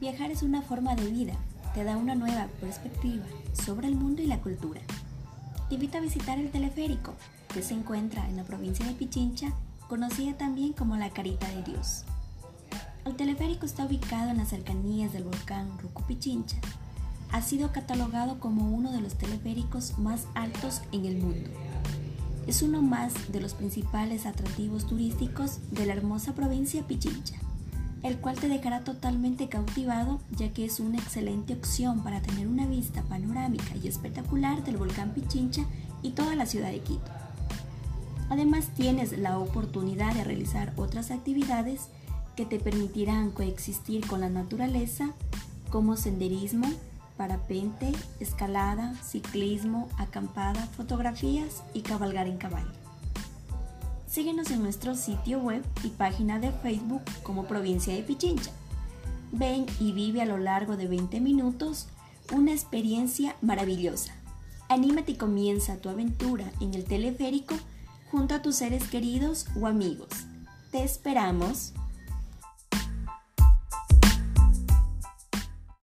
viajar es una forma de vida, te da una nueva perspectiva sobre el mundo y la cultura. Te invito a visitar el teleférico, que se encuentra en la provincia de Pichincha, conocida también como la Carita de Dios. El teleférico está ubicado en las cercanías del volcán Rucu Pichincha. Ha sido catalogado como uno de los teleféricos más altos en el mundo. Es uno más de los principales atractivos turísticos de la hermosa provincia Pichincha el cual te dejará totalmente cautivado ya que es una excelente opción para tener una vista panorámica y espectacular del volcán Pichincha y toda la ciudad de Quito. Además tienes la oportunidad de realizar otras actividades que te permitirán coexistir con la naturaleza como senderismo, parapente, escalada, ciclismo, acampada, fotografías y cabalgar en caballo. Síguenos en nuestro sitio web y página de Facebook como Provincia de Pichincha. Ven y vive a lo largo de 20 minutos una experiencia maravillosa. Anímate y comienza tu aventura en el teleférico junto a tus seres queridos o amigos. Te esperamos.